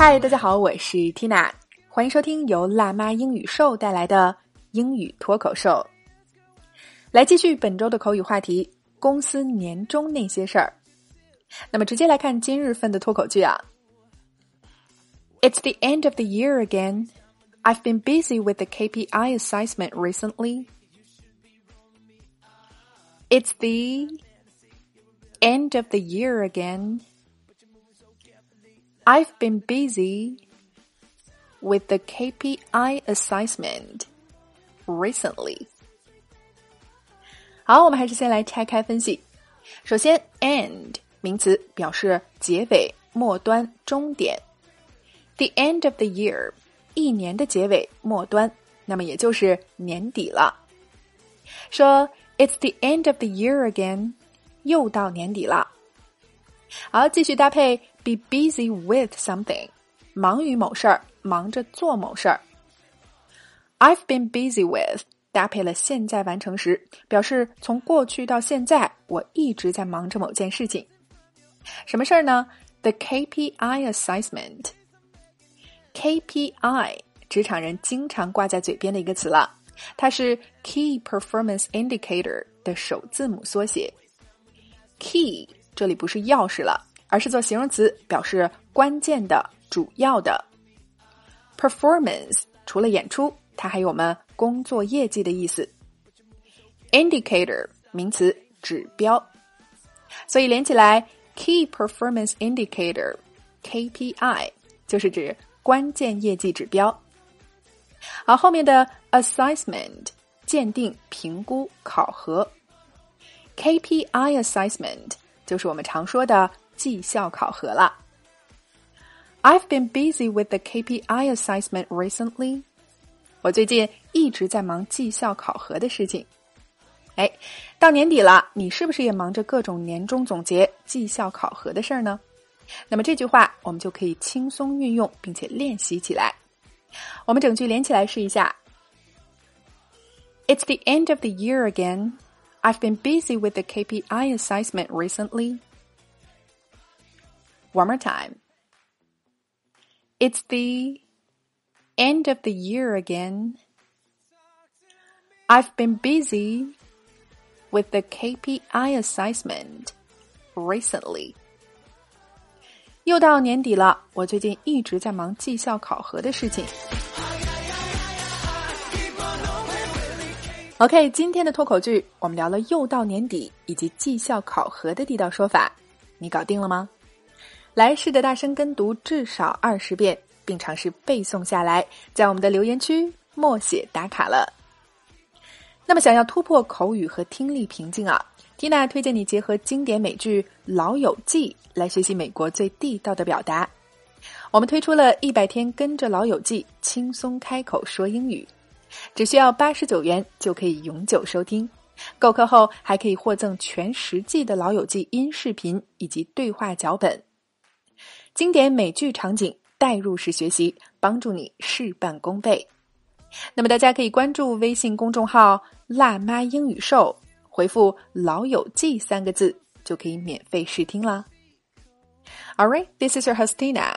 嗨，大家好，我是 Tina，欢迎收听由辣妈英语秀带来的英语脱口秀。来继续本周的口语话题：公司年终那些事儿。那么直接来看今日份的脱口剧啊。It's the end of the year again. I've been busy with the KPI assessment recently. It's the end of the year again. I've been busy with the KPI assessment recently. 好，我们还是先来拆开分析。首先，end 名词表示结尾、末端、终点。The end of the year，一年的结尾、末端，那么也就是年底了。说 It's the end of the year again，又到年底了。好，继续搭配 be busy with something，忙于某事儿，忙着做某事儿。I've been busy with 搭配了现在完成时，表示从过去到现在，我一直在忙着某件事情。什么事儿呢？The KPI assessment。KPI，职场人经常挂在嘴边的一个词了，它是 Key Performance Indicator 的首字母缩写。Key 这里不是钥匙了，而是做形容词，表示关键的、主要的。Performance 除了演出，它还有我们工作业绩的意思。Indicator 名词，指标。所以连起来，Key Performance Indicator KPI 就是指关键业绩指标。好，后面的 assessment 鉴定、评估、考核，KPI assessment 就是我们常说的绩效考核了。I've been busy with the KPI assessment recently。我最近一直在忙绩效考核的事情。哎，到年底了，你是不是也忙着各种年终总结、绩效考核的事儿呢？那么这句话我们就可以轻松运用，并且练习起来。我们整句连起来试一下。It's the end of the year again. I've been busy with the KPI assessment recently. One more time. It's the end of the year again. I've been busy with the KPI assessment recently. 又到年底了，我最近一直在忙绩效考核的事情。OK，今天的脱口剧我们聊了又到年底以及绩效考核的地道说法，你搞定了吗？ 来试着大声跟读至少二十遍，并尝试背诵下来，在我们的留言区默写打卡了。那么，想要突破口语和听力瓶颈啊缇娜推荐你结合经典美剧《老友记》来学习美国最地道的表达。我们推出了一百天跟着《老友记》轻松开口说英语，只需要八十九元就可以永久收听。购课后还可以获赠全十季的《老友记》音视频以及对话脚本。经典美剧场景代入式学习，帮助你事半功倍。那么大家可以关注微信公众号“辣妈英语秀”，回复“老友记”三个字，就可以免费试听啦。All right, this is your host Tina.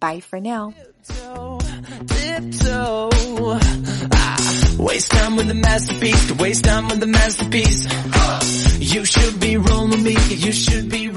Bye for now. Waste time with the masterpiece, waste time with the masterpiece. You should be rolling me, you should be